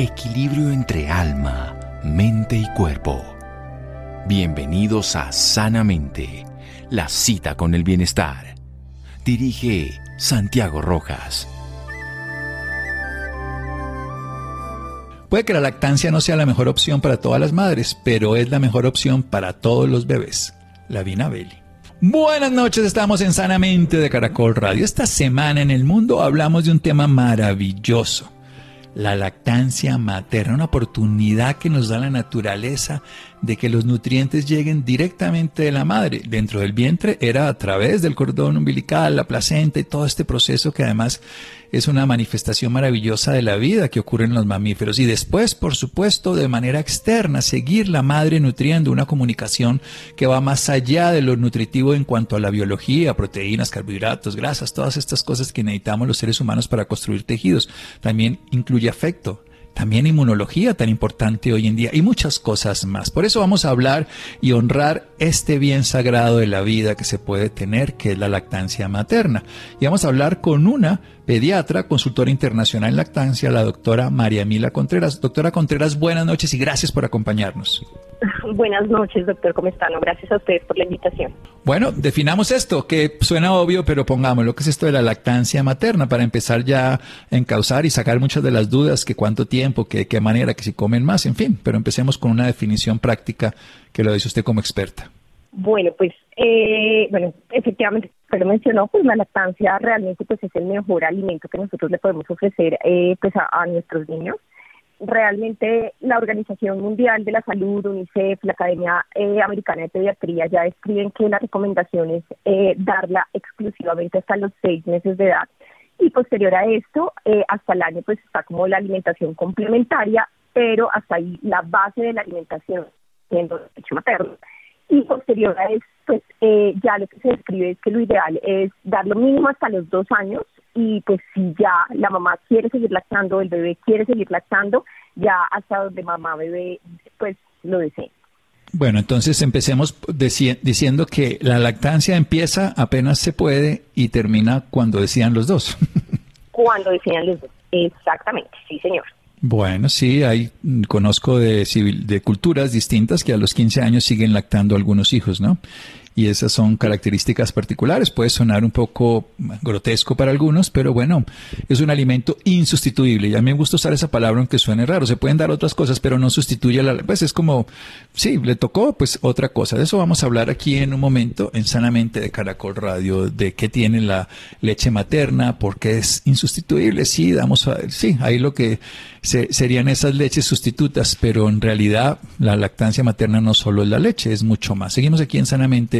equilibrio entre alma, mente y cuerpo. Bienvenidos a Sanamente, la cita con el bienestar. Dirige Santiago Rojas. Puede que la lactancia no sea la mejor opción para todas las madres, pero es la mejor opción para todos los bebés. La Belli. Buenas noches, estamos en Sanamente de Caracol Radio. Esta semana en el mundo hablamos de un tema maravilloso la lactancia materna, una oportunidad que nos da la naturaleza de que los nutrientes lleguen directamente de la madre. Dentro del vientre era a través del cordón umbilical, la placenta y todo este proceso que además es una manifestación maravillosa de la vida que ocurre en los mamíferos. Y después, por supuesto, de manera externa, seguir la madre nutriendo una comunicación que va más allá de lo nutritivo en cuanto a la biología, proteínas, carbohidratos, grasas, todas estas cosas que necesitamos los seres humanos para construir tejidos. También incluye afecto, también inmunología tan importante hoy en día y muchas cosas más. Por eso vamos a hablar y honrar este bien sagrado de la vida que se puede tener, que es la lactancia materna. Y vamos a hablar con una pediatra, consultora internacional en lactancia, la doctora María Mila Contreras. Doctora Contreras, buenas noches y gracias por acompañarnos. Buenas noches, doctor. ¿Cómo están? Gracias a ustedes por la invitación. Bueno, definamos esto, que suena obvio, pero pongamos lo que es esto de la lactancia materna para empezar ya a encauzar y sacar muchas de las dudas, que cuánto tiempo, que qué manera, que si comen más, en fin. Pero empecemos con una definición práctica que lo dice usted como experta. Bueno, pues, eh, bueno, efectivamente, pero mencionó, pues la lactancia realmente pues es el mejor alimento que nosotros le podemos ofrecer eh, pues a nuestros niños realmente la Organización Mundial de la Salud, UNICEF, la Academia eh, Americana de Pediatría ya describen que la recomendación es eh, darla exclusivamente hasta los seis meses de edad y posterior a esto, eh, hasta el año pues está como la alimentación complementaria, pero hasta ahí la base de la alimentación siendo el leche materno. Y posterior a esto, pues ya lo que se describe es que lo ideal es dar lo mínimo hasta los dos años y pues si ya la mamá quiere seguir lactando, el bebé quiere seguir lactando, ya hasta donde mamá bebé pues lo desee. Bueno, entonces empecemos diciendo que la lactancia empieza apenas se puede y termina cuando decían los dos. cuando decían los dos, exactamente, sí señor. Bueno, sí, hay, conozco de, de culturas distintas que a los 15 años siguen lactando algunos hijos, ¿no? Y esas son características particulares. Puede sonar un poco grotesco para algunos, pero bueno, es un alimento insustituible. Y a mí me gusta usar esa palabra aunque suene raro. Se pueden dar otras cosas, pero no sustituye la... Pues es como, sí, le tocó pues otra cosa. De eso vamos a hablar aquí en un momento en Sanamente de Caracol Radio, de qué tiene la leche materna, por qué es insustituible. Sí, damos, sí, ahí lo que serían esas leches sustitutas, pero en realidad la lactancia materna no solo es la leche, es mucho más. Seguimos aquí en Sanamente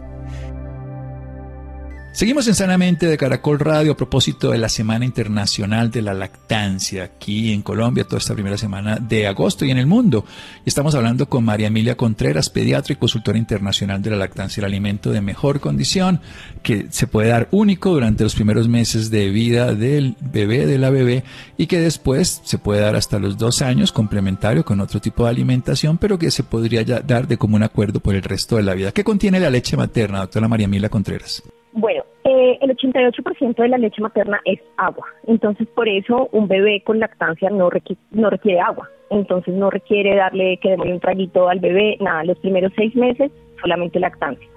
Seguimos en Sanamente de Caracol Radio a propósito de la Semana Internacional de la Lactancia aquí en Colombia, toda esta primera semana de agosto y en el mundo. Estamos hablando con María Emilia Contreras, pediatra y consultora internacional de la lactancia, el alimento de mejor condición que se puede dar único durante los primeros meses de vida del bebé, de la bebé y que después se puede dar hasta los dos años complementario con otro tipo de alimentación, pero que se podría ya dar de común acuerdo por el resto de la vida. ¿Qué contiene la leche materna, doctora María Emilia Contreras? Bueno, eh, el 88% de la leche materna es agua, entonces por eso un bebé con lactancia no, no requiere agua, entonces no requiere darle que démosle un traguito al bebé, nada, los primeros seis meses solamente lactancia.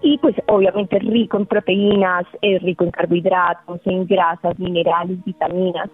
Y pues obviamente es rico en proteínas, es rico en carbohidratos, en grasas, minerales, vitaminas.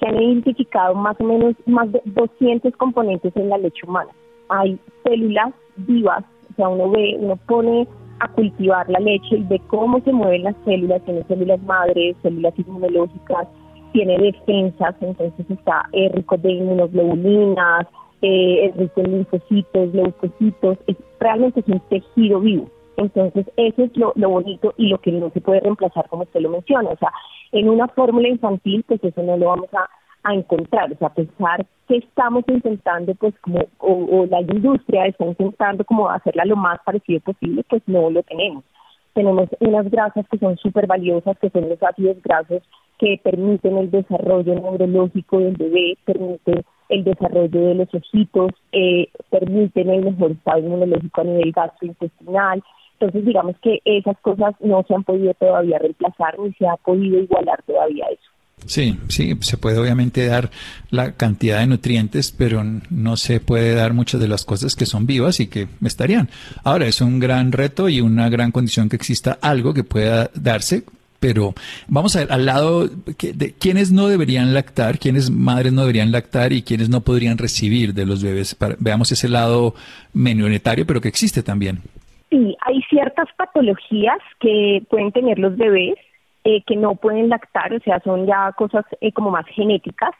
Se han identificado más o menos más de 200 componentes en la leche humana. Hay células vivas, o sea, uno ve, uno pone a cultivar la leche y de cómo se mueven las células, tiene células madres, células inmunológicas, tiene defensas, entonces está rico de inmunoglobulinas, eh, es rico en linfocitos, leucocitos, realmente es un tejido vivo. Entonces, eso es lo, lo, bonito y lo que no se puede reemplazar, como usted lo menciona. O sea, en una fórmula infantil, pues eso no lo vamos a, a encontrar, o sea, pensar que estamos intentando, pues, como, o, la industria está intentando como hacerla lo más parecido posible, pues no lo tenemos. Tenemos unas grasas que son súper valiosas, que son los ácidos grasos que permiten el desarrollo neurológico del bebé, permiten el desarrollo de los ojitos, eh, permiten el mejor estado inmunológico a nivel gastrointestinal. Entonces, digamos que esas cosas no se han podido todavía reemplazar ni se ha podido igualar todavía eso. Sí, sí, se puede obviamente dar la cantidad de nutrientes, pero no se puede dar muchas de las cosas que son vivas y que estarían. Ahora, es un gran reto y una gran condición que exista algo que pueda darse pero vamos a ver al lado de quiénes no deberían lactar, quiénes madres no deberían lactar y quiénes no podrían recibir de los bebés. veamos ese lado menonetario, pero que existe también. Sí, hay ciertas patologías que pueden tener los bebés eh, que no pueden lactar, o sea, son ya cosas eh, como más genéticas.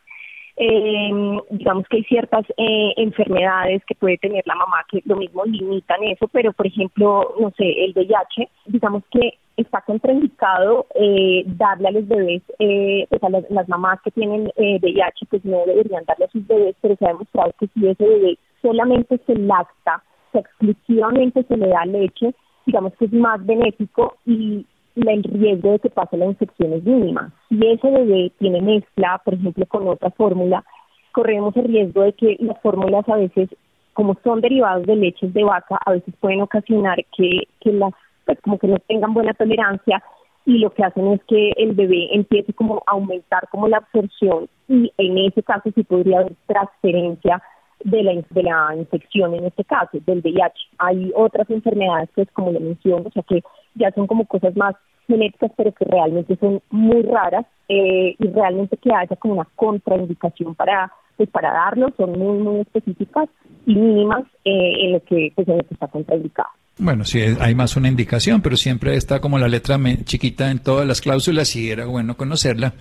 Eh, digamos que hay ciertas eh, enfermedades que puede tener la mamá que lo mismo limitan eso, pero por ejemplo, no sé, el VIH, digamos que está contraindicado eh, darle a los bebés, eh, pues a las, mamás que tienen VIH, pues no deberían darle a sus bebés, pero se ha demostrado que si ese bebé solamente se lacta, o exclusivamente se le da leche, digamos que es más benéfico y el riesgo de que pase la infección es mínima. Si ese bebé tiene mezcla, por ejemplo, con otra fórmula, corremos el riesgo de que las fórmulas a veces, como son derivados de leches de vaca, a veces pueden ocasionar que, que las pues como que no tengan buena tolerancia y lo que hacen es que el bebé empiece como a aumentar como la absorción y en ese caso sí podría haber transferencia de la, de la infección en este caso, del VIH. Hay otras enfermedades, pues como lo menciono, o sea que ya son como cosas más genéticas, pero que realmente son muy raras eh, y realmente que haya como una contraindicación para pues para darlo son muy muy específicas y mínimas eh, en lo que pues en lo que está contraindicado. Bueno, sí, hay más una indicación, pero siempre está como la letra chiquita en todas las cláusulas y era bueno conocerla,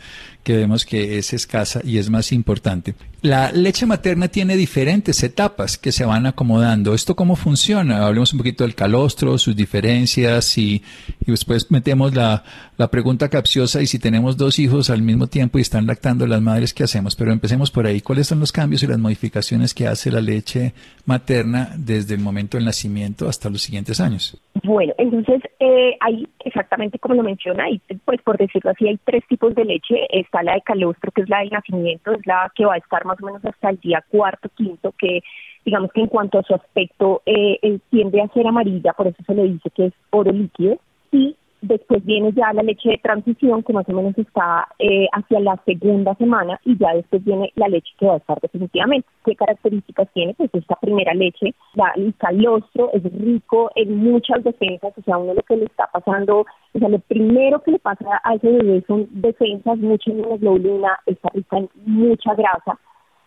que vemos que es escasa y es más importante. La leche materna tiene diferentes etapas que se van acomodando. ¿Esto cómo funciona? Hablemos un poquito del calostro, sus diferencias y, y después metemos la, la pregunta capciosa y si tenemos dos hijos al mismo tiempo y están lactando las madres, ¿qué hacemos? Pero empecemos por ahí. ¿Cuáles son los cambios y las modificaciones que hace la leche materna desde el momento del nacimiento hasta los siguientes años. Bueno, entonces eh, hay exactamente como lo menciona, y pues por decirlo así, hay tres tipos de leche. Está la de calostro, que es la del nacimiento, es la que va a estar más o menos hasta el día cuarto, quinto, que digamos que en cuanto a su aspecto eh, tiende a ser amarilla, por eso se le dice que es oro líquido. Y Después viene ya la leche de transición, que más o menos está eh, hacia la segunda semana, y ya después viene la leche que va a estar definitivamente. ¿Qué características tiene? Pues esta primera leche, la, el calostro es rico en muchas defensas, o sea, uno lo que le está pasando, o sea, lo primero que le pasa a ese bebé son defensas, mucha inmunoglobulina, está rica en mucha grasa,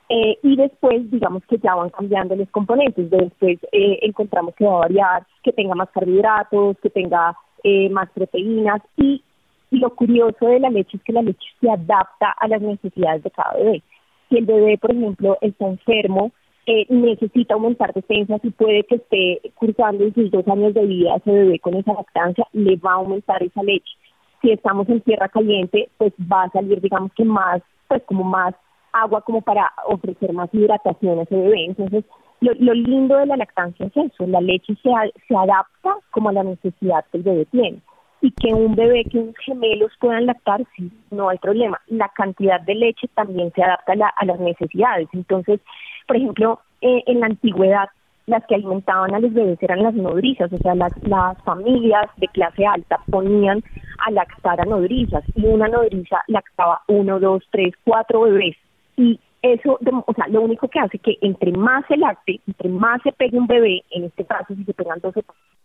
eh, y después, digamos que ya van cambiando los componentes. Después eh, encontramos que va a variar, que tenga más carbohidratos, que tenga eh, más proteínas y, lo curioso de la leche es que la leche se adapta a las necesidades de cada bebé. Si el bebé, por ejemplo, está enfermo, eh, necesita aumentar defensas y puede que esté cursando en sus dos años de vida ese bebé con esa lactancia, le va a aumentar esa leche. Si estamos en tierra caliente, pues va a salir, digamos que más, pues como más agua como para ofrecer más hidratación a ese bebé. Entonces, lo, lindo de la lactancia es eso, la leche se, se adapta como a la necesidad que el bebé tiene. Y que un bebé, que unos gemelos puedan lactar, sí, no hay problema. La cantidad de leche también se adapta a, las necesidades. Entonces, por ejemplo, eh, en la antigüedad, las que alimentaban a los bebés eran las nodrizas, o sea, las, las familias de clase alta ponían a lactar a nodrizas y una nodriza lactaba uno, dos, tres, cuatro bebés. Y eso, o sea, lo único que hace que entre más se lacte, entre más se pegue un bebé, en este caso si se pegan dos,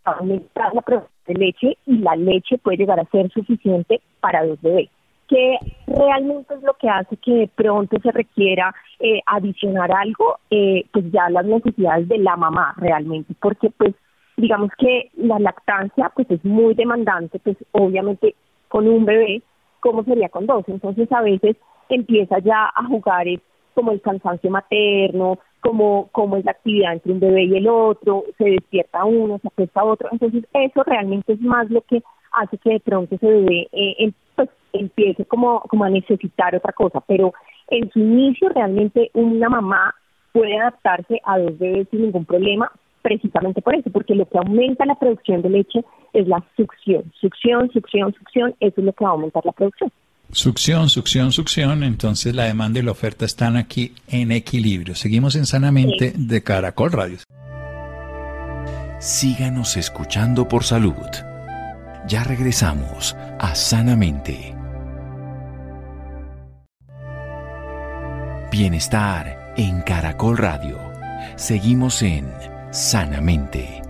aumentar la producción de leche y la leche puede llegar a ser suficiente para dos bebés que realmente es lo que hace que de pronto se requiera eh, adicionar algo, eh, pues ya las necesidades de la mamá realmente, porque pues digamos que la lactancia pues es muy demandante, pues obviamente con un bebé, ¿cómo sería con dos? Entonces a veces empieza ya a jugar como el cansancio materno, como, como es la actividad entre un bebé y el otro, se despierta uno, se acuesta otro. Entonces, eso realmente es más lo que hace que de pronto ese bebé eh, pues, empiece como, como a necesitar otra cosa. Pero en su inicio, realmente una mamá puede adaptarse a dos bebés sin ningún problema, precisamente por eso, porque lo que aumenta la producción de leche es la succión. Succión, succión, succión, eso es lo que va a aumentar la producción. Succión, succión, succión. Entonces la demanda y la oferta están aquí en equilibrio. Seguimos en Sanamente de Caracol Radio. Síganos escuchando por salud. Ya regresamos a Sanamente. Bienestar en Caracol Radio. Seguimos en Sanamente.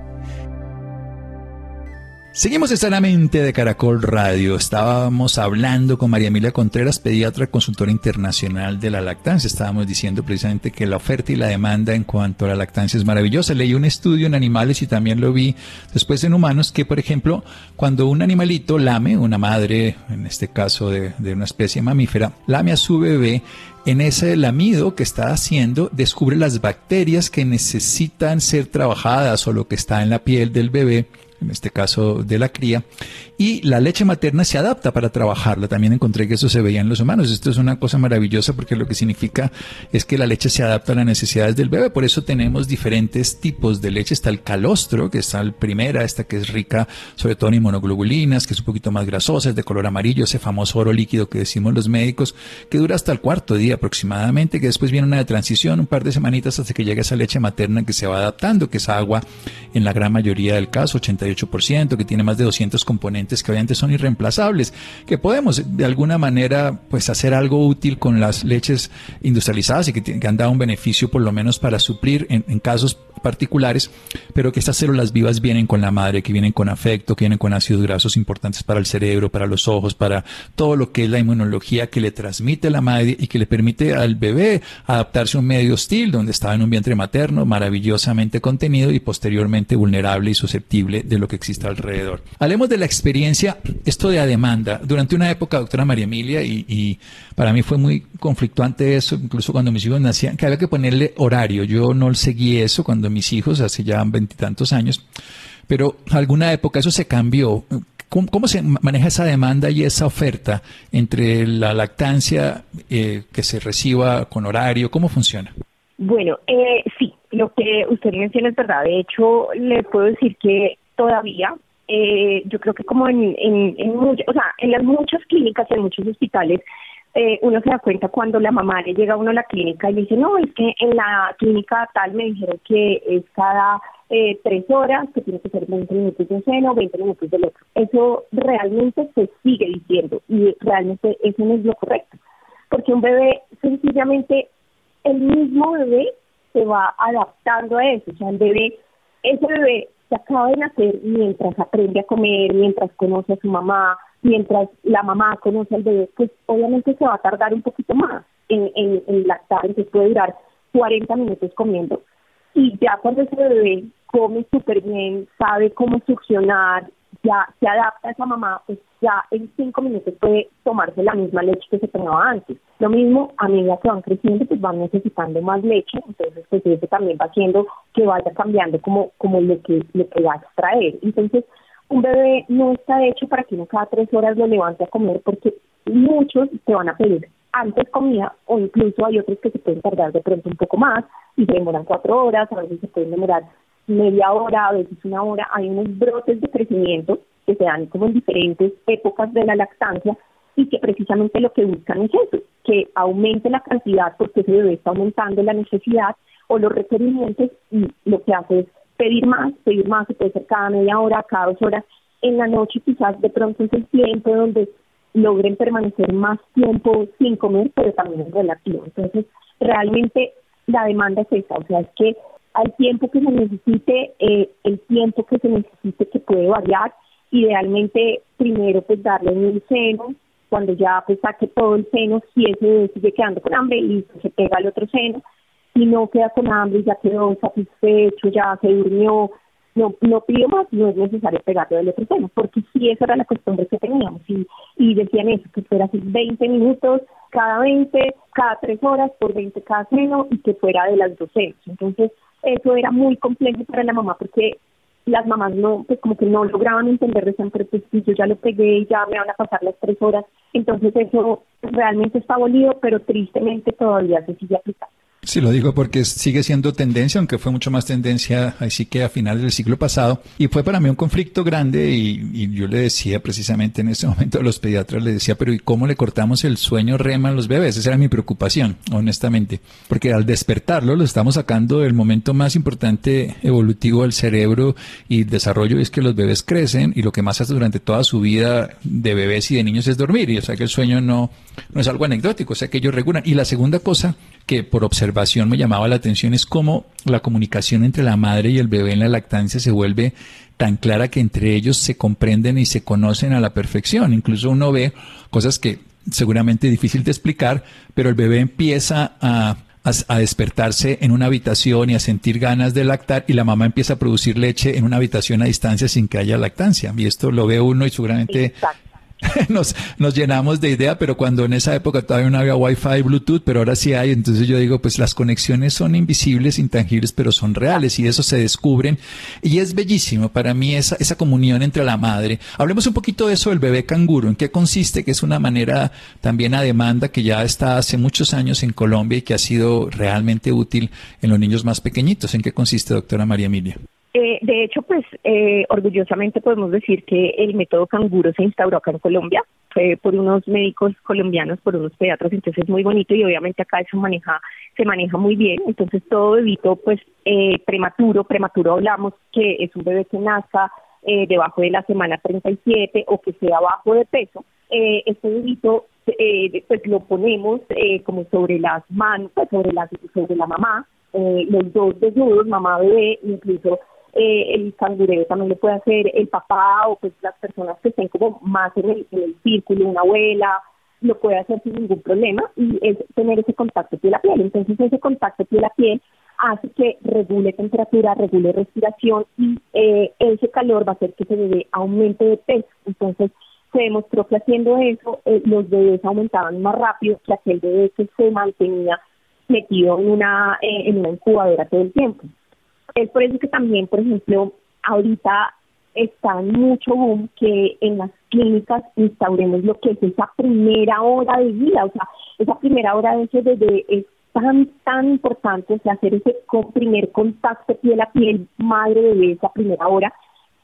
Seguimos sanamente de Caracol Radio. Estábamos hablando con María Emilia Contreras, pediatra consultora internacional de la lactancia. Estábamos diciendo precisamente que la oferta y la demanda en cuanto a la lactancia es maravillosa. Leí un estudio en animales y también lo vi después en humanos que, por ejemplo, cuando un animalito lame, una madre, en este caso de, de una especie mamífera, lame a su bebé, en ese lamido que está haciendo descubre las bacterias que necesitan ser trabajadas o lo que está en la piel del bebé en este caso de la cría, y la leche materna se adapta para trabajarla. También encontré que eso se veía en los humanos. Esto es una cosa maravillosa porque lo que significa es que la leche se adapta a las necesidades del bebé. Por eso tenemos diferentes tipos de leche. Está el calostro, que está la primera, esta que es rica sobre todo en inmunoglobulinas, que es un poquito más grasosa, es de color amarillo, ese famoso oro líquido que decimos los médicos, que dura hasta el cuarto día aproximadamente, que después viene una transición, un par de semanitas hasta que llega esa leche materna que se va adaptando, que es agua en la gran mayoría del caso, 88%, que tiene más de 200 componentes que obviamente son irreemplazables, que podemos de alguna manera pues hacer algo útil con las leches industrializadas y que, han dado un beneficio por lo menos para suplir en, en casos particulares, pero que estas células vivas vienen con la madre, que vienen con afecto, que vienen con ácidos grasos importantes para el cerebro, para los ojos, para todo lo que es la inmunología que le transmite la madre y que le permite al bebé adaptarse a un medio hostil donde estaba en un vientre materno maravillosamente contenido y posteriormente vulnerable y susceptible de lo que existe alrededor. Hablemos de la experiencia, esto de la demanda. Durante una época, doctora María Emilia, y, y para mí fue muy conflictuante eso, incluso cuando mis hijos nacían, que había que ponerle horario. Yo no seguí eso cuando mis hijos, hace ya veintitantos años, pero alguna época eso se cambió. ¿Cómo, se maneja esa demanda y esa oferta entre la lactancia eh, que se reciba con horario? ¿Cómo funciona? Bueno, eh, sí, lo que usted menciona es verdad. De hecho, le puedo decir que todavía, eh, yo creo que como en, en, en, o sea, en las muchas clínicas, en muchos hospitales, eh, uno se da cuenta cuando la mamá le llega a uno a la clínica y dice, no, es que en la clínica tal me dijeron que es cada eh, tres horas, que tiene que ser 20 minutos de un seno, 20 minutos del otro. Eso realmente se sigue diciendo y realmente eso no es lo correcto. Porque un bebé, sencillamente, el mismo bebé se va adaptando a eso. O sea, el bebé, ese bebé se acaba de nacer mientras aprende a comer, mientras conoce a su mamá, mientras la mamá conoce al bebé, pues obviamente se va a tardar un poquito más en, en, en lactar, entonces puede durar 40 minutos comiendo. Y ya cuando ese bebé come súper bien, sabe cómo succionar, ya se adapta esa mamá, pues ya en cinco minutos puede tomarse la misma leche que se tomaba antes. Lo mismo, a medida que van creciendo, pues van necesitando más leche, entonces pues eso también va haciendo que vaya cambiando como, como lo que, lo que va a extraer. Entonces, un bebé no está hecho para que uno cada tres horas lo levante a comer porque muchos te van a pedir antes comida o incluso hay otros que se pueden tardar de pronto un poco más y se demoran cuatro horas, a veces se pueden demorar media hora, a veces una hora. Hay unos brotes de crecimiento que se dan como en diferentes épocas de la lactancia y que precisamente lo que buscan es eso, que aumente la cantidad porque ese bebé está aumentando la necesidad o los requerimientos y lo que hace es pedir más, pedir más, se puede ser cada media hora, cada dos horas. En la noche quizás de pronto es el tiempo donde logren permanecer más tiempo sin comer, pero también es relativo. Entonces, realmente la demanda es esa, o sea, es que al tiempo que se necesite, eh, el tiempo que se necesite que puede variar, idealmente primero pues darle un seno, cuando ya pues saque todo el seno, si ese sigue quedando con hambre, y se pega el otro seno, si no queda con hambre, ya quedó satisfecho, ya se durmió, no, no pidió más, no es necesario pegarle del otro seno, porque sí, esa era la costumbre que teníamos, y, y decían eso, que fuera así 20 minutos cada 20, cada 3 horas por 20 cada seno, y que fuera de las dos senos. Entonces, eso era muy complejo para la mamá, porque las mamás no, pues como que no lograban entender, decían, pero pues si yo ya lo pegué y ya me van a pasar las tres horas, entonces eso realmente está abolido, pero tristemente todavía se sigue aplicando. Sí, lo digo porque sigue siendo tendencia, aunque fue mucho más tendencia así que a finales del siglo pasado. Y fue para mí un conflicto grande y, yo le decía precisamente en ese momento a los pediatras, le decía, pero ¿y cómo le cortamos el sueño REM a los bebés? Esa era mi preocupación, honestamente. Porque al despertarlo lo estamos sacando del momento más importante evolutivo del cerebro y desarrollo es que los bebés crecen y lo que más hace durante toda su vida de bebés y de niños es dormir. Y o sea que el sueño no, no es algo anecdótico, o sea que ellos regulan. Y la segunda cosa que por observación me llamaba la atención es cómo la comunicación entre la madre y el bebé en la lactancia se vuelve tan clara que entre ellos se comprenden y se conocen a la perfección. Incluso uno ve cosas que seguramente difícil de explicar, pero el bebé empieza a, a, despertarse en una habitación y a sentir ganas de lactar y la mamá empieza a producir leche en una habitación a distancia sin que haya lactancia. Y esto lo ve uno y seguramente nos, llenamos de idea, pero cuando en esa época todavía no había Wi-Fi, Bluetooth, pero ahora sí hay, entonces yo digo, pues las conexiones son invisibles, intangibles, pero son reales y eso se descubren y es bellísimo para mí esa, esa comunión entre la madre. Hablemos un poquito de eso del bebé canguro, en qué consiste, que es una manera también a demanda que ya está hace muchos años en Colombia y que ha sido realmente útil en los niños más pequeñitos. ¿En qué consiste, doctora María Emilia? Eh, de hecho, pues eh, orgullosamente podemos decir que el método canguro se instauró acá en Colombia, fue por unos médicos colombianos, por unos pediatras, entonces es muy bonito y obviamente acá eso maneja, se maneja muy bien, entonces todo bebito pues eh, prematuro, prematuro hablamos que es un bebé que nazca eh, debajo de la semana 37 o que sea bajo de peso, eh, este bebito eh, pues lo ponemos eh, como sobre las manos, pues, sobre la, sobre la mamá, eh, los dos desnudos, mamá bebé, incluso eh, el cangureo también lo puede hacer el papá o pues las personas que estén como más en el, círculo, una abuela, lo puede hacer sin ningún problema y es tener ese contacto piel a piel. Entonces ese contacto piel a piel hace que regule temperatura, regule respiración y eh, ese calor va a hacer que ese bebé aumente de peso. Entonces se demostró que haciendo eso eh, los bebés aumentaban más rápido que aquel bebé que se mantenía metido en una, eh, en una incubadora todo el tiempo. Es por eso que también, por ejemplo, ahorita está mucho boom que en las clínicas instauremos lo que es esa primera hora de vida, o sea, esa primera hora de ese bebé es tan, tan importante, o sea, hacer ese primer contacto piel a piel, madre-bebé, esa primera hora,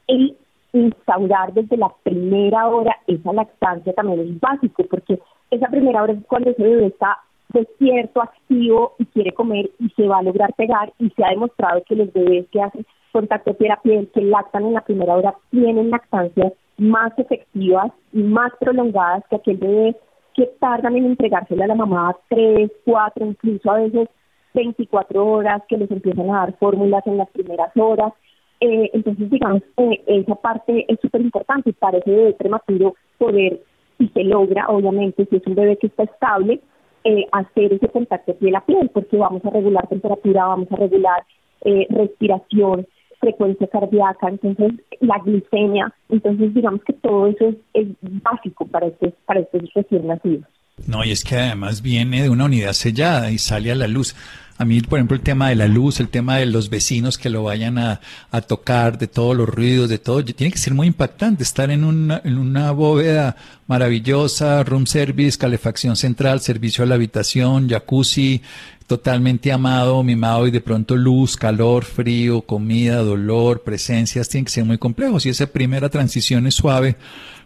y instaurar desde la primera hora esa lactancia también es básico, porque esa primera hora es cuando ese bebé está despierto, activo y quiere comer y se va a lograr pegar y se ha demostrado que los bebés que hacen contacto piel a piel, que lactan en la primera hora, tienen lactancias más efectivas y más prolongadas que aquel bebé que tardan en entregársela a la mamá tres, cuatro, incluso a veces 24 horas, que les empiezan a dar fórmulas en las primeras horas. Eh, entonces, digamos, eh, esa parte es súper importante para ese bebé prematuro poder, si se logra, obviamente, si es un bebé que está estable, eh, hacer ese contacto piel a piel, porque vamos a regular temperatura, vamos a regular eh, respiración, frecuencia cardíaca, entonces la glicemia, entonces digamos que todo eso es, básico para estos, para estos recién nacidos. No, y es que además viene de una unidad sellada y sale a la luz. A mí, por ejemplo, el tema de la luz, el tema de los vecinos que lo vayan a, a tocar, de todos los ruidos, de todo, tiene que ser muy impactante estar en una, en una bóveda maravillosa, room service, calefacción central, servicio a la habitación, jacuzzi, totalmente amado, mimado y de pronto luz, calor, frío, comida, dolor, presencias, tienen que ser muy complejos. Y esa primera transición es suave,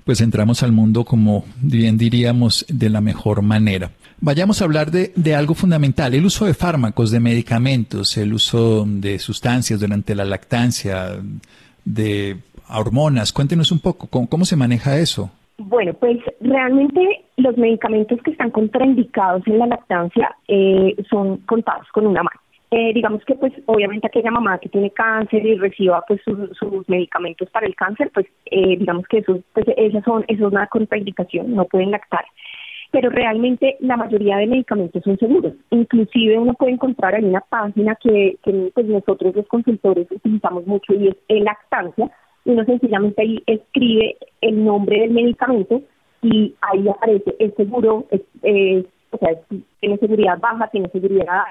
pues entramos al mundo como bien diríamos de la mejor manera. Vayamos a hablar de, de, algo fundamental, el uso de fármacos, de medicamentos, el uso de sustancias durante la lactancia, de hormonas. Cuéntenos un poco, ¿cómo, se maneja eso? Bueno, pues realmente los medicamentos que están contraindicados en la lactancia eh, son contados con una mano. Eh, digamos que pues obviamente aquella mamá que tiene cáncer y reciba pues sus, sus medicamentos para el cáncer, pues eh, digamos que eso, pues, esas son, eso es una contraindicación, no pueden lactar pero realmente la mayoría de medicamentos son seguros. Inclusive uno puede encontrar en una página que, pues nosotros los consultores utilizamos mucho y es el lactancia. Uno sencillamente ahí escribe el nombre del medicamento y ahí aparece es seguro, es, o sea, tiene seguridad baja, tiene seguridad.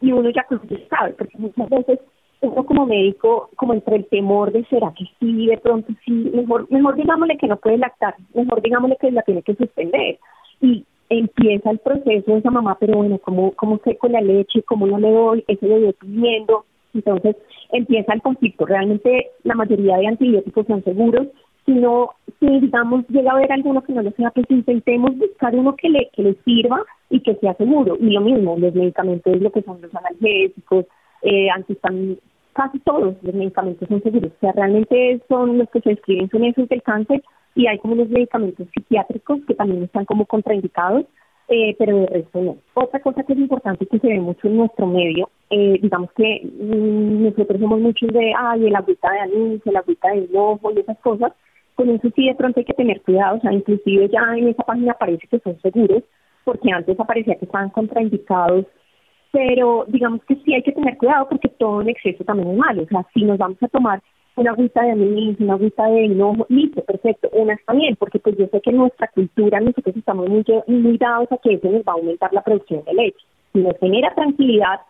Y uno ya sabe, porque muchas veces uno como médico, como entre el temor de será que sí, de pronto sí, mejor, mejor digámosle que no puede lactar, mejor digámosle que la tiene que suspender y empieza el proceso de esa mamá, pero bueno, ¿cómo, cómo seco la leche? ¿Cómo no le doy? Ese bebé pidiendo. Entonces empieza el conflicto. Realmente la mayoría de antibióticos son seguros. Si no, si digamos llega a haber alguno que no lo sea, pues intentemos buscar uno que le, que le sirva y que sea seguro. Y lo mismo, los medicamentos, lo que son los analgésicos, eh, casi todos los medicamentos son seguros. O sea, realmente son los que se escriben son esos del cáncer y hay como unos medicamentos psiquiátricos que también están como contraindicados, eh, pero de resto no. Otra cosa que es importante que se ve mucho en nuestro medio, eh, digamos que mm, nosotros somos muchos de, ay, el agüita de anís, el agüita de ojo y esas cosas, con eso sí de pronto hay que tener cuidado, o sea, inclusive ya en esa página parece que son seguros, porque antes aparecía que estaban contraindicados pero digamos que sí hay que tener cuidado porque todo en exceso también es malo. O sea, si nos vamos a tomar una agüita de anís, una agüita de hinojo, listo, perfecto, una está bien, porque pues yo sé que en nuestra cultura nosotros estamos muy, muy dados a que eso nos va a aumentar la producción de leche. Si nos genera tranquilidad,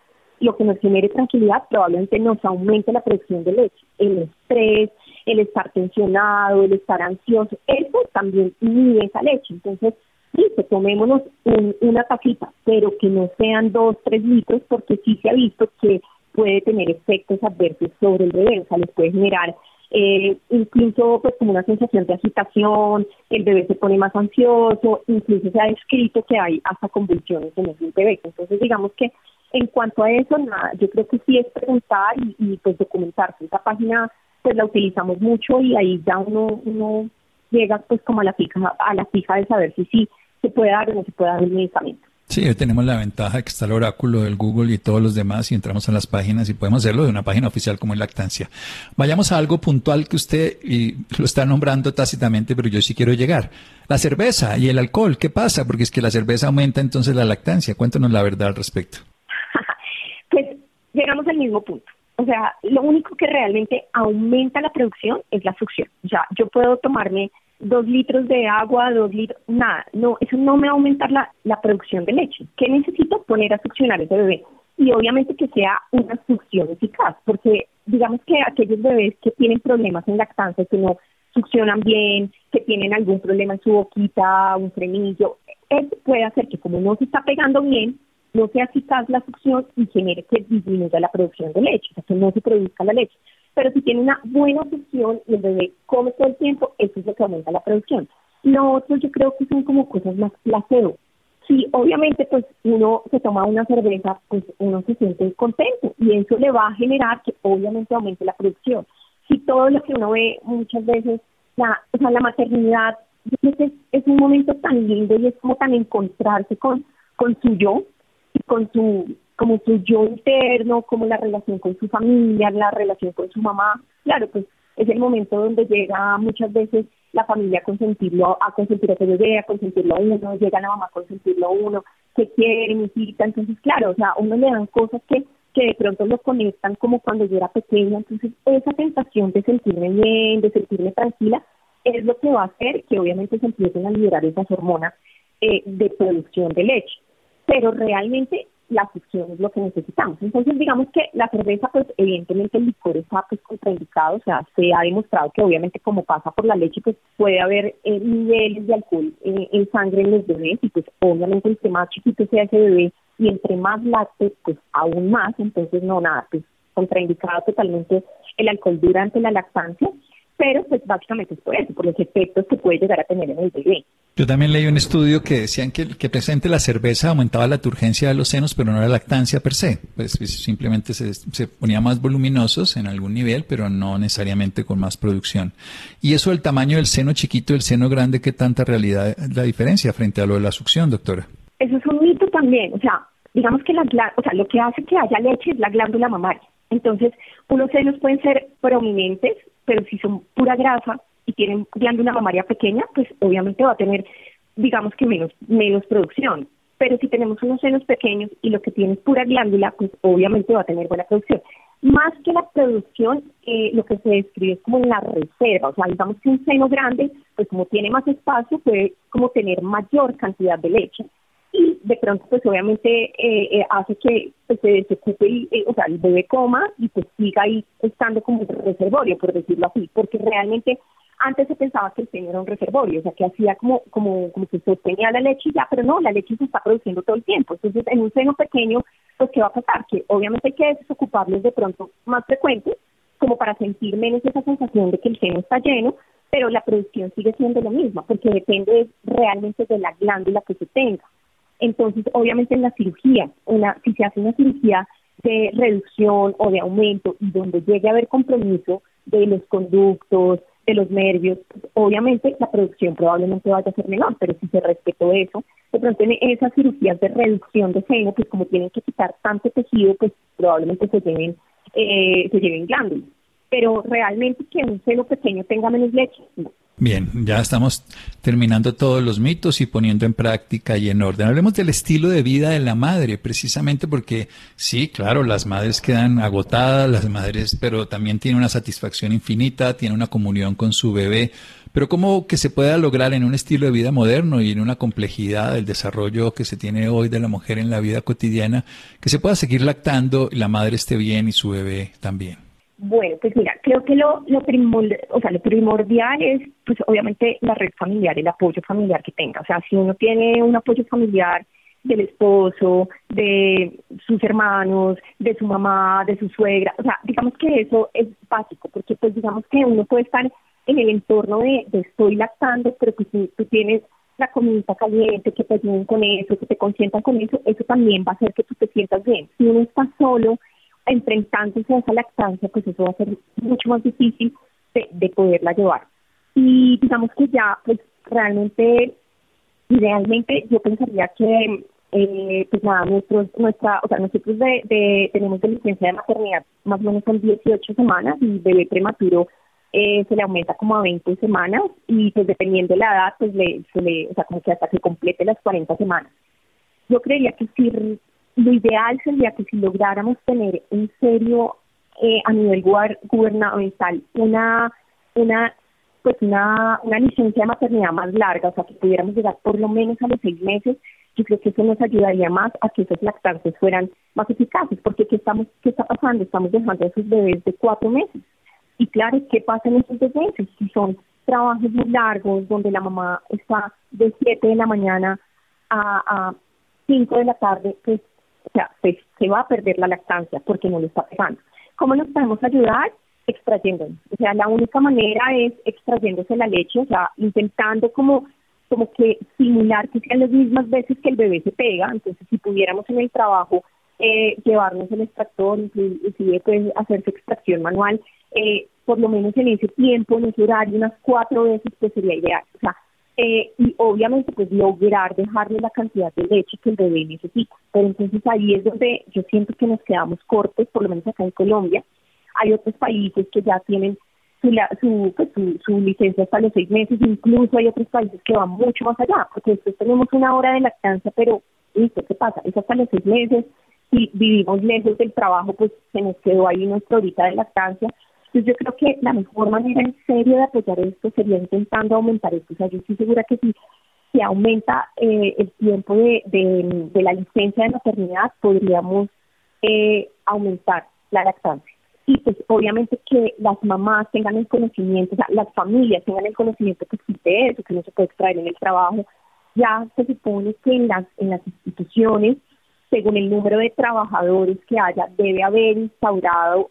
lo que nos genere tranquilidad probablemente nos aumente la producción de leche. El estrés, el estar tensionado, el estar ansioso, eso también inhibe esa leche. Entonces, dice, tomémonos una tacita, pero que no sean dos, tres litros, porque sí se ha visto que puede tener efectos adversos sobre el bebé, o sea, les puede generar eh, incluso pues como una sensación de agitación, el bebé se pone más ansioso, incluso se ha descrito que hay hasta convulsiones en el bebé. Entonces digamos que en cuanto a eso, nada, yo creo que sí es preguntar y, pues documentarse. Esta página pues la utilizamos mucho y ahí ya uno, uno llega pues como a la fija, a la fija de saber si sí se puede dar o no se puede dar el medicamento. Sí, hoy tenemos la ventaja de que está el oráculo del Google y todos los demás y entramos a las páginas y podemos hacerlo de una página oficial como es Lactancia. Vayamos a algo puntual que usted y lo está nombrando tácitamente, pero yo sí quiero llegar. La cerveza y el alcohol, ¿qué pasa? Porque es que la cerveza aumenta entonces la lactancia. Cuéntanos la verdad al respecto. pues llegamos al mismo punto. O sea, lo único que realmente aumenta la producción es la succión. O sea, yo puedo tomarme dos litros de agua, dos litros, nada, no, eso no me va a aumentar la, la producción de leche. ¿Qué necesito? Poner a succionar ese bebé. Y obviamente que sea una succión eficaz, porque digamos que aquellos bebés que tienen problemas en lactancia, que no succionan bien, que tienen algún problema en su boquita, un frenillo, eso puede hacer que como no se está pegando bien, no sea eficaz la succión y genere que disminuya la producción de leche, o sea, que no se produzca la leche pero si tiene una buena succión y el bebé come todo el tiempo, eso es lo que aumenta la producción. Lo otro yo creo que son como cosas más placebo. Si obviamente pues uno se toma una cerveza, pues uno se siente contento y eso le va a generar que obviamente aumente la producción. Si todo lo que uno ve muchas veces, la, o sea, la maternidad, es, es un momento tan lindo y es como tan encontrarse con, con su yo y con su como su yo interno, como la relación con su familia, la relación con su mamá. Claro, pues es el momento donde llega muchas veces la familia a consentirlo, a consentir a ese bebé, a consentirlo a uno, llega la mamá a consentirlo a uno, que quiere, necesita, entonces claro, o sea, uno le dan cosas que, que de pronto lo conectan como cuando yo era pequeña, entonces esa sensación de sentirme bien, de sentirme tranquila, es lo que va a hacer que obviamente se empiecen a liberar esas hormonas eh, de producción de leche. Pero realmente la succión es lo que necesitamos. Entonces, digamos que la cerveza, pues evidentemente el licor está pues contraindicado, o sea, se ha demostrado que obviamente como pasa por la leche, pues puede haber eh, niveles de alcohol eh, en sangre en los bebés y pues obviamente entre más chiquito sea ese bebé y entre más lácteos, pues aún más, entonces no, nada, pues contraindicado totalmente el alcohol durante la lactancia pero pues básicamente es por eso, por los efectos que puede llegar a tener en el bebé. Yo también leí un estudio que decían que, que presente la cerveza aumentaba la turgencia de los senos, pero no la lactancia per se. Pues, pues simplemente se, se, ponía más voluminosos en algún nivel, pero no necesariamente con más producción. Y eso el tamaño del seno chiquito y el seno grande, ¿qué tanta realidad la diferencia frente a lo de la succión, doctora? Eso es un mito también. O sea, digamos que la, o sea, lo que hace que haya leche es la glándula mamaria. Entonces, unos senos pueden ser prominentes, pero si son pura grasa y tienen glándula mamaria pequeña, pues obviamente va a tener, digamos que menos, menos producción. Pero si tenemos unos senos pequeños y lo que tiene es pura glándula, pues obviamente va a tener buena producción. Más que la producción, eh, lo que se describe es como la reserva, o sea, digamos que un seno grande, pues como tiene más espacio, puede como tener mayor cantidad de leche y de pronto pues obviamente eh, eh, hace que pues, se desocupe y, eh, o sea el bebé coma y pues siga ahí estando como un reservorio por decirlo así porque realmente antes se pensaba que el seno era un reservorio, o sea, que hacía como, como, como que sostenía la leche y ya, pero no, la leche se está produciendo todo el tiempo. Entonces, en un seno pequeño, pues, ¿qué va a pasar? Que obviamente hay que desocuparlos de pronto más frecuentes, como para sentir menos esa sensación de que el seno está lleno, pero la producción sigue siendo lo misma, porque depende realmente de la glándula que se tenga. Entonces, obviamente en la cirugía, una, si se hace una cirugía de reducción o de aumento y donde llegue a haber compromiso de los conductos, de los nervios, pues, obviamente la producción probablemente vaya a ser menor, pero si se respetó eso, de pronto en esas cirugías de reducción de seno, pues como tienen que quitar tanto tejido, pues probablemente se lleven, eh, se lleven glándulas. Pero realmente que un seno pequeño tenga menos leche, Bien, ya estamos terminando todos los mitos y poniendo en práctica y en orden. Hablemos del estilo de vida de la madre, precisamente porque sí, claro, las madres quedan agotadas, las madres, pero también tienen una satisfacción infinita, tienen una comunión con su bebé. Pero cómo que se pueda lograr en un estilo de vida moderno y en una complejidad del desarrollo que se tiene hoy de la mujer en la vida cotidiana, que se pueda seguir lactando y la madre esté bien y su bebé también. Bueno, pues mira, creo que lo, lo, primordial, o sea, lo primordial es, pues obviamente, la red familiar, el apoyo familiar que tenga. O sea, si uno tiene un apoyo familiar del esposo, de sus hermanos, de su mamá, de su suegra, o sea, digamos que eso es básico, porque pues digamos que uno puede estar en el entorno de, estoy lactando, pero que si tú tienes la comida caliente, que te ayuden con eso, que te consientan con eso, eso también va a hacer que tú te sientas bien. Si uno está solo, enfrentándose a esa lactancia, pues eso va a ser mucho más difícil de, poderla llevar. Y digamos que ya, pues realmente, idealmente, yo pensaría que, eh, pues nada, nuestros, nuestra, o sea, nosotros de, tenemos de licencia de maternidad más o menos son 18 semanas y bebé prematuro eh, se le aumenta como a 20 semanas y pues dependiendo de la edad, pues le, se le, o sea, como que hasta que complete las 40 semanas. Yo creería que si lo ideal sería que si lográramos tener en serio eh, a nivel gubernamental una una pues una, una licencia de maternidad más larga, o sea, que pudiéramos llegar por lo menos a los seis meses, yo creo que eso nos ayudaría más a que esos lactantes fueran más eficaces, porque ¿qué, estamos, qué está pasando? Estamos dejando a esos bebés de cuatro meses. Y claro, ¿qué pasa en esos dos meses? Si son trabajos muy largos, donde la mamá está de siete de la mañana a, a 5 de la tarde, pues o sea, se, va a perder la lactancia porque no lo está pegando. ¿Cómo nos podemos ayudar? Extrayéndonos. O sea, la única manera es extrayéndose la leche, o sea, intentando como como que simular que sean las mismas veces que el bebé se pega. Entonces, si pudiéramos en el trabajo eh, llevarnos el extractor, inclusive pues, hacerse extracción manual, eh, por lo menos en ese tiempo, en ese horario, unas cuatro veces, pues sería ideal. O sea, eh, y obviamente pues lograr dejarle la cantidad de leche que el bebé necesita. Pero entonces ahí es donde yo siento que nos quedamos cortos, por lo menos acá en Colombia. Hay otros países que ya tienen su, su, pues, su, licencia hasta los seis meses, incluso hay otros países que van mucho más allá, porque después tenemos una hora de lactancia, pero. ¿Qué pasa? Es hasta los seis meses, si vivimos lejos del trabajo, pues se nos quedó ahí nuestra horita de lactancia, entonces yo creo que la mejor manera en serio de apoyar esto sería intentando aumentar esto. O sea, yo estoy segura que si se aumenta eh, el tiempo de, de, la licencia de maternidad, podríamos eh, aumentar la lactancia. Y pues obviamente que las mamás tengan el conocimiento, o sea, las familias tengan el conocimiento que existe eso, que no se puede extraer en el trabajo. Ya se supone que en las, en las instituciones, según el número de trabajadores que haya, debe haber instaurado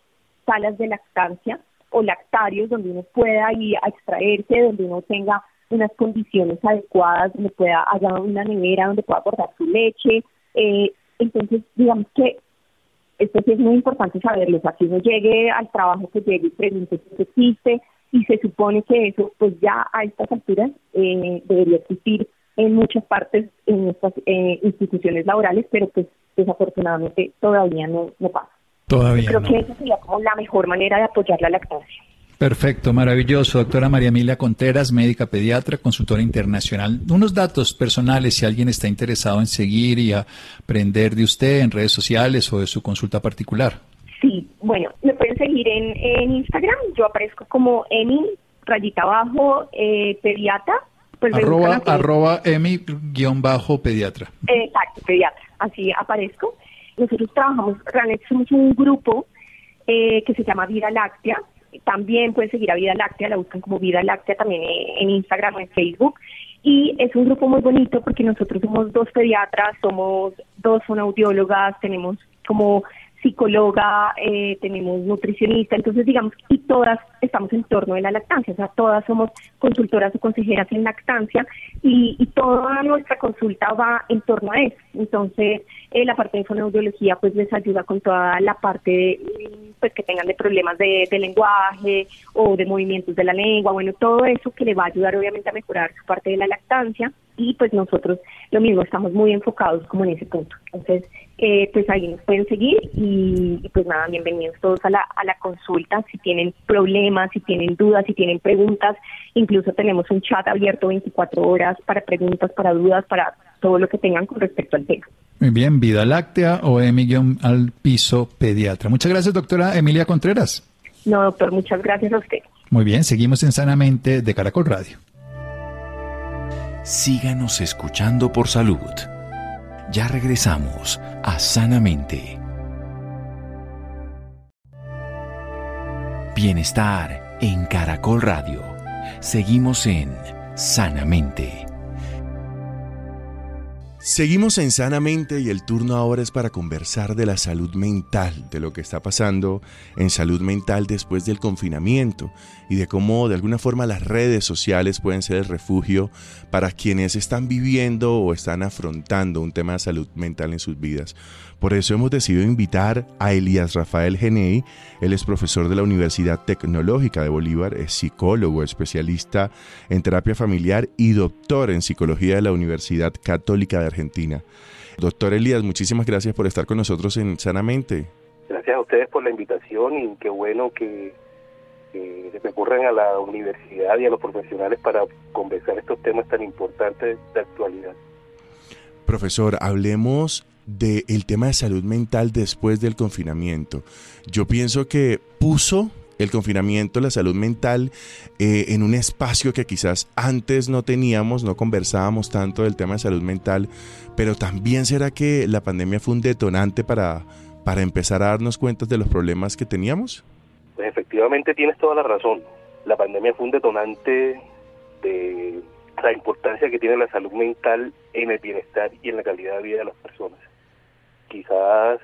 salas de lactancia o lactarios donde uno pueda ir a extraerse, donde uno tenga unas condiciones adecuadas, donde pueda haya una nevera donde pueda guardar su leche. Eh, entonces, digamos que esto sí es muy importante saberlo, sea, que uno llegue al trabajo, que llegue y pregunte si existe, y se supone que eso, pues ya a estas alturas, eh, debería existir en muchas partes en nuestras eh, instituciones laborales, pero pues desafortunadamente todavía no pasa. Todavía Creo que esa sería como la mejor manera de apoyar la lactancia. Perfecto, maravilloso. Doctora María Emilia Conteras, médica pediatra, consultora internacional. Unos datos personales si alguien está interesado en seguir y aprender de usted en redes sociales o de su consulta particular. Sí, bueno, me pueden seguir en, Instagram. Yo aparezco como Emi, rayita abajo, eh, pediatra. Pues arroba, arroba Emi guion bajo pediatra. Exacto, pediatra. Así aparezco. Nosotros trabajamos, realmente somos un grupo eh, que se llama Vida Láctea también pueden seguir a Vida Láctea, la buscan como Vida Láctea también en Instagram o en Facebook. Y es un grupo muy bonito porque nosotros somos dos pediatras, somos dos fonoaudiólogas, tenemos como psicóloga, eh, tenemos nutricionista, entonces digamos, y todas estamos en torno de la lactancia, o sea, todas somos consultoras o consejeras en lactancia y, y toda nuestra consulta va en torno a eso. Entonces, eh, la parte de fonoaudiología pues les ayuda con toda la parte de, pues que tengan de problemas de, de lenguaje o de movimientos de la lengua, bueno, todo eso que le va a ayudar obviamente a mejorar su parte de la lactancia y pues nosotros lo mismo estamos muy enfocados como en ese punto. Entonces, eh, pues ahí nos pueden seguir y, pues nada, bienvenidos todos a la, a la consulta. Si tienen problemas, si tienen dudas, si tienen preguntas, incluso tenemos un chat abierto 24 horas para preguntas, para dudas, para todo lo que tengan con respecto al tema. Muy bien, Vida Láctea o Emi al piso pediatra. Muchas gracias, doctora Emilia Contreras. No, doctor, muchas gracias a usted. Muy bien, seguimos en Sanamente de Caracol Radio. Síganos escuchando por salud. Ya regresamos a Sanamente. Bienestar en Caracol Radio. Seguimos en Sanamente. Seguimos en Sanamente y el turno ahora es para conversar de la salud mental, de lo que está pasando en salud mental después del confinamiento y de cómo de alguna forma las redes sociales pueden ser el refugio para quienes están viviendo o están afrontando un tema de salud mental en sus vidas. Por eso hemos decidido invitar a Elías Rafael Genei. Él es profesor de la Universidad Tecnológica de Bolívar, es psicólogo, especialista en terapia familiar y doctor en psicología de la Universidad Católica de Argentina. Doctor Elías, muchísimas gracias por estar con nosotros en Sanamente. Gracias a ustedes por la invitación y qué bueno que, que recurran a la universidad y a los profesionales para conversar estos temas tan importantes de actualidad. Profesor, hablemos del tema de salud mental después del confinamiento. Yo pienso que puso el confinamiento, la salud mental, eh, en un espacio que quizás antes no teníamos, no conversábamos tanto del tema de salud mental, pero también será que la pandemia fue un detonante para, para empezar a darnos cuenta de los problemas que teníamos? Pues efectivamente tienes toda la razón. La pandemia fue un detonante de la importancia que tiene la salud mental en el bienestar y en la calidad de vida de las personas quizás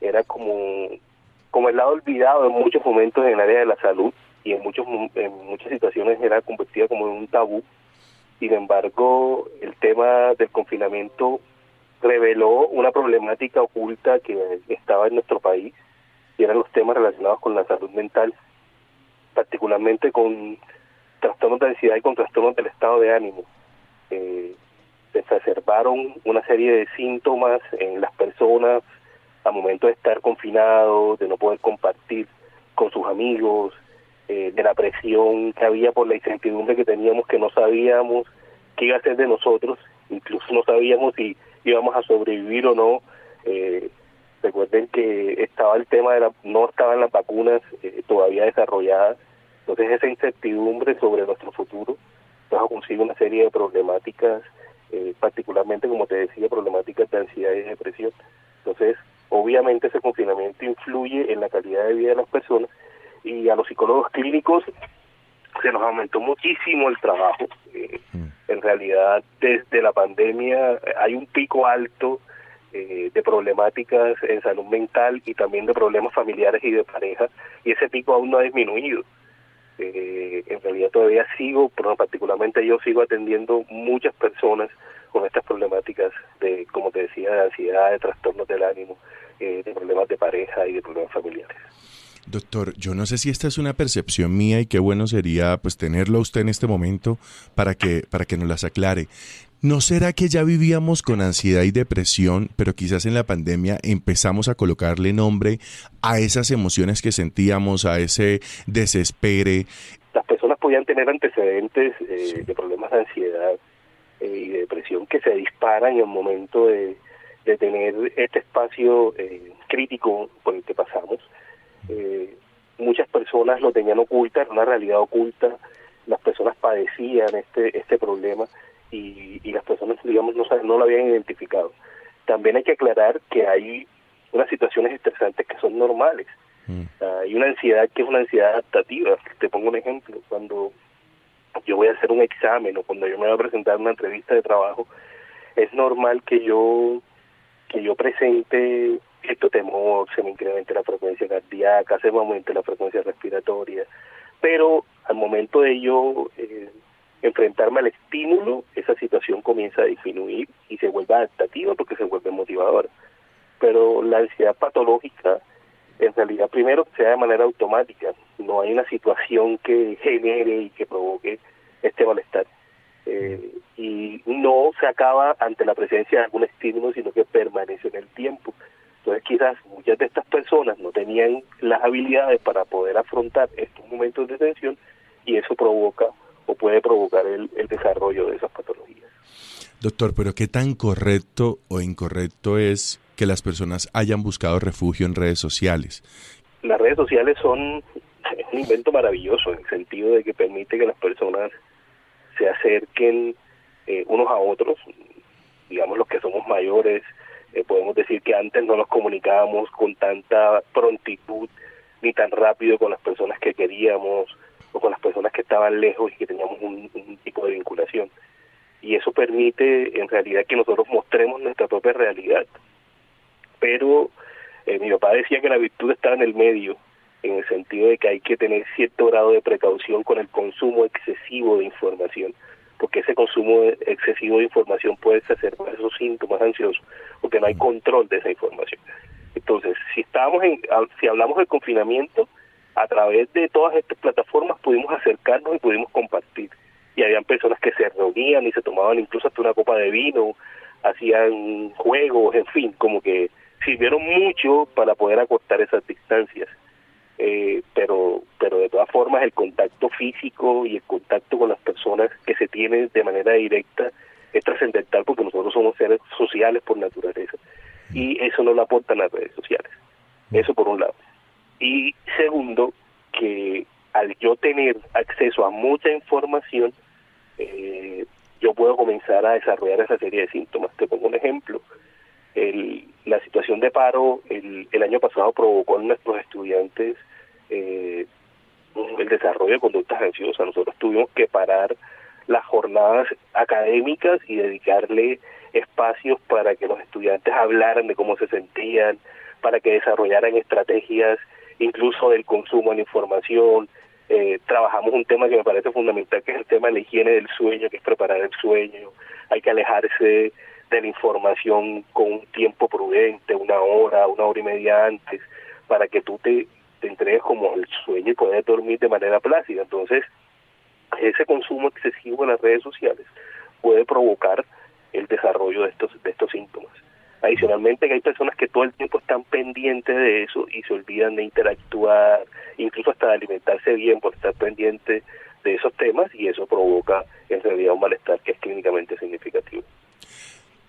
era como, como el lado olvidado en muchos momentos en el área de la salud y en, muchos, en muchas situaciones era convertida como en un tabú. Sin embargo, el tema del confinamiento reveló una problemática oculta que estaba en nuestro país y eran los temas relacionados con la salud mental, particularmente con trastornos de ansiedad y con trastornos del estado de ánimo. Eh, se exacerbaron una serie de síntomas en las personas al momento de estar confinados, de no poder compartir con sus amigos, eh, de la presión que había por la incertidumbre que teníamos, que no sabíamos qué iba a ser de nosotros, incluso no sabíamos si íbamos a sobrevivir o no. Eh, recuerden que estaba el tema de la, no estaban las vacunas eh, todavía desarrolladas, entonces esa incertidumbre sobre nuestro futuro trajo consigo una serie de problemáticas eh, particularmente, como te decía, problemáticas de ansiedad y depresión. Entonces, obviamente ese confinamiento influye en la calidad de vida de las personas y a los psicólogos clínicos se nos aumentó muchísimo el trabajo. Eh, en realidad, desde la pandemia eh, hay un pico alto de problemáticas en salud mental y también de problemas familiares y de pareja, y ese pico aún no ha disminuido. Eh, en realidad todavía sigo, pero particularmente yo sigo atendiendo muchas personas con estas problemáticas de, como te decía, de ansiedad, de trastornos del ánimo, eh, de problemas de pareja y de problemas familiares. Doctor, yo no sé si esta es una percepción mía y qué bueno sería pues tenerlo a usted en este momento para que para que nos las aclare. ¿No será que ya vivíamos con ansiedad y depresión, pero quizás en la pandemia empezamos a colocarle nombre a esas emociones que sentíamos, a ese desespere? Las personas podían tener antecedentes eh, de problemas de ansiedad eh, y de depresión que se disparan en el momento de, tener este espacio eh, crítico por el que pasamos. muchas personas lo tenían oculta, era una realidad oculta, las personas padecían este, este problema y, y las personas, digamos, no, no lo habían identificado. También hay que aclarar que hay unas situaciones estresantes que son normales Mm. Hay una ansiedad que es una ansiedad adaptativa. Te pongo un ejemplo. Cuando yo voy a hacer un examen o cuando yo me voy a presentar una entrevista de trabajo, es normal que yo que yo presente cierto temor, se me incremente la frecuencia cardíaca, se me aumente la frecuencia respiratoria, pero al momento de yo eh, enfrentarme al estímulo, esa situación comienza a disminuir y se vuelve adaptativa porque se vuelve motivadora. Pero la ansiedad patológica, en realidad, primero se da de manera automática, no hay una situación que genere y que provoque este malestar. Eh, y no se acaba ante la presencia de algún estímulo, sino que permanece en el tiempo. Entonces quizás muchas de estas personas no tenían las habilidades para poder afrontar estos momentos de tensión y eso provoca o puede provocar el, desarrollo de esas patologías. Doctor, pero ¿qué tan correcto o incorrecto es que las personas hayan buscado refugio en redes sociales? Las redes sociales son un invento maravilloso en el sentido de que permite que las personas se acerquen eh, unos a otros, digamos los que somos mayores, eh, podemos decir que antes no nos comunicábamos con tanta prontitud ni tan rápido con las personas que queríamos o con las personas que estaban lejos y que teníamos un, tipo de vinculación. Y eso permite en realidad que nosotros mostremos nuestra propia realidad. Pero eh, mi papá decía que la virtud está en el medio, en el sentido de que hay que tener cierto grado de precaución con el consumo excesivo de información, porque ese consumo excesivo de información puede exacerbar esos síntomas ansiosos, porque no hay control de esa información. Entonces, si estamos en, si hablamos del confinamiento, a través de todas estas plataformas pudimos acercarnos y pudimos compartir. Y habían personas que se reunían y se tomaban incluso hasta una copa de vino, hacían juegos, en fin, como que sirvieron mucho para poder acortar esas distancias. Eh, pero pero de todas formas el contacto físico y el contacto con las personas que se tienen de manera directa es trascendental porque nosotros somos seres sociales por naturaleza y eso no lo aportan las redes sociales. Eso por un lado. Y segundo, que al yo tener acceso a mucha información, eh, yo puedo comenzar a desarrollar esa serie de síntomas. Te pongo un ejemplo. El, la situación de paro el, el año pasado provocó en nuestros estudiantes eh, el desarrollo de conductas ansiosas. Nosotros tuvimos que parar las jornadas académicas y dedicarle espacios para que los estudiantes hablaran de cómo se sentían, para que desarrollaran estrategias incluso del consumo de la información. Eh, trabajamos un tema que me parece fundamental, que es el tema de la higiene del sueño, que es preparar el sueño. Hay que alejarse de la información con un tiempo prudente, una hora, una hora y media antes, para que tú te, te entregues como el sueño y puedas dormir de manera plácida. Entonces, ese consumo excesivo en las redes sociales puede provocar el desarrollo de estos, de estos síntomas. Adicionalmente hay personas que todo el tiempo están pendientes de eso y se olvidan de interactuar, incluso hasta de alimentarse bien por estar pendientes de esos temas y eso provoca en realidad un malestar que es clínicamente significativo.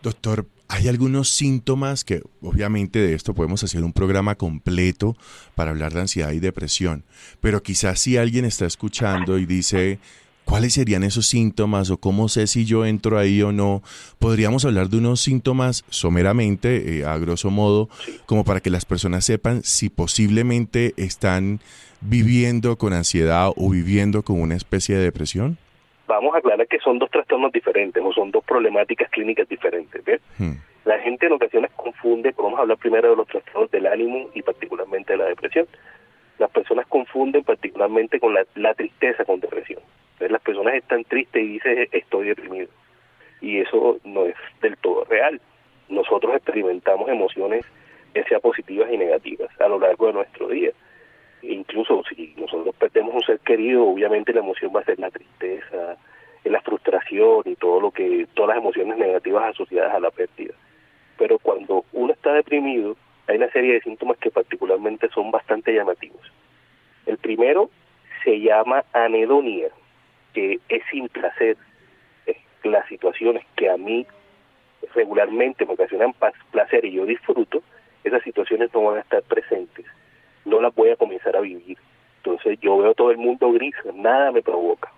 Doctor, hay algunos síntomas que obviamente de esto podemos hacer un programa completo para hablar de ansiedad y depresión, pero quizás si alguien está escuchando y dice, ¿Cuáles serían esos síntomas o cómo sé si yo entro ahí o no? Podríamos hablar de unos síntomas someramente, eh, a grosso modo, como para que las personas sepan si posiblemente están viviendo con ansiedad o viviendo con una especie de depresión. Vamos a aclarar que son dos trastornos diferentes o son dos problemáticas clínicas diferentes. Hmm. La gente en ocasiones confunde, vamos a hablar primero de los trastornos del ánimo y particularmente de la depresión. Las personas confunden particularmente con la tristeza con depresión las personas están tristes y dicen estoy deprimido. Y eso no es del todo real. Nosotros experimentamos emociones, ya sea positivas y negativas, a lo largo de nuestro día. Incluso si nosotros perdemos un ser querido, obviamente la emoción va a ser la tristeza, la frustración y todo lo que, todas las emociones negativas asociadas a la pérdida. Pero cuando uno está deprimido, hay una serie de síntomas que particularmente son bastante llamativos. El primero se llama anedonia que es sin placer las situaciones que a mí regularmente me ocasionan placer y yo disfruto, esas situaciones no van a estar presentes, no las voy a comenzar a vivir. Entonces yo veo todo el mundo gris, nada me provoca.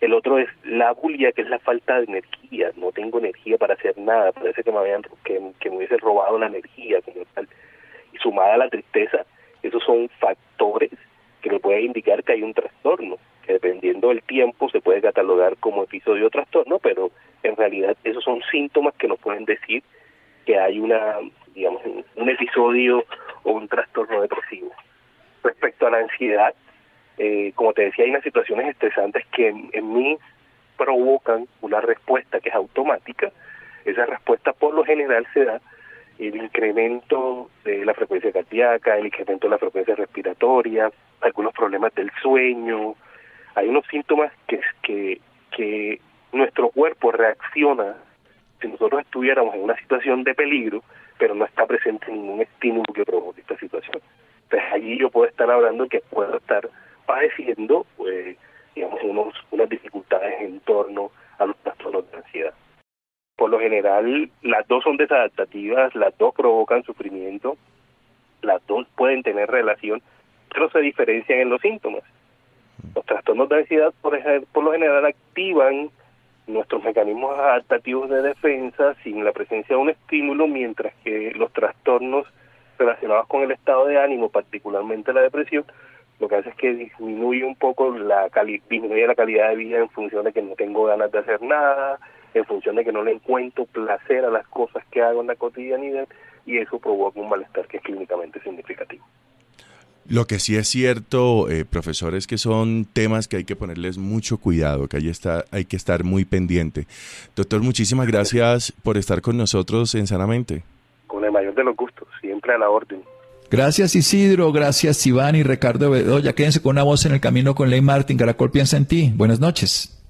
El otro es la bulia, que es la falta de energía, no tengo energía para hacer nada, parece que me habían que, me hubiese robado la energía como tal. Y sumada a la tristeza, Esos son factores que me pueden indicar que hay un trastorno, que dependiendo del tiempo se puede catalogar como episodio o trastorno, pero en realidad esos son síntomas que nos pueden decir que hay una, digamos, un episodio o un trastorno depresivo. Respecto a la ansiedad, eh, como te decía, hay unas situaciones estresantes que en, mí provocan una respuesta que es automática. Esa respuesta por lo general se da el incremento de la frecuencia cardíaca, el incremento de la frecuencia respiratoria, algunos problemas del sueño. Hay unos síntomas que, que, que nuestro cuerpo reacciona si nosotros estuviéramos en una situación de peligro, pero no está presente ningún estímulo que provoque esta situación. Entonces allí yo puedo estar hablando que puedo estar padeciendo, pues, digamos, unos, unas dificultades en torno a los trastornos de ansiedad. Por lo general, las dos son desadaptativas, las dos provocan sufrimiento, las dos pueden tener relación, pero se diferencian en los síntomas. Los trastornos de ansiedad, por, por lo general, activan nuestros mecanismos adaptativos de defensa sin la presencia de un estímulo, mientras que los trastornos relacionados con el estado de ánimo, particularmente la depresión, lo que hace es que disminuye un poco la disminuye la calidad de vida en función de que no tengo ganas de hacer nada, en función de que no le encuentro placer a las cosas que hago en la cotidianidad y eso provoca un malestar que es clínicamente significativo. Lo que sí es cierto, eh, profesor, es que son temas que hay que ponerles mucho cuidado, que hay, está, hay que estar muy pendiente. Doctor, muchísimas gracias por estar con nosotros en Sanamente. Con el mayor de los gustos, siempre a la orden. Gracias Isidro, gracias Iván y Ricardo Bedoya. Quédense con una voz en el camino con Ley Martín. Caracol piensa en ti. Buenas noches.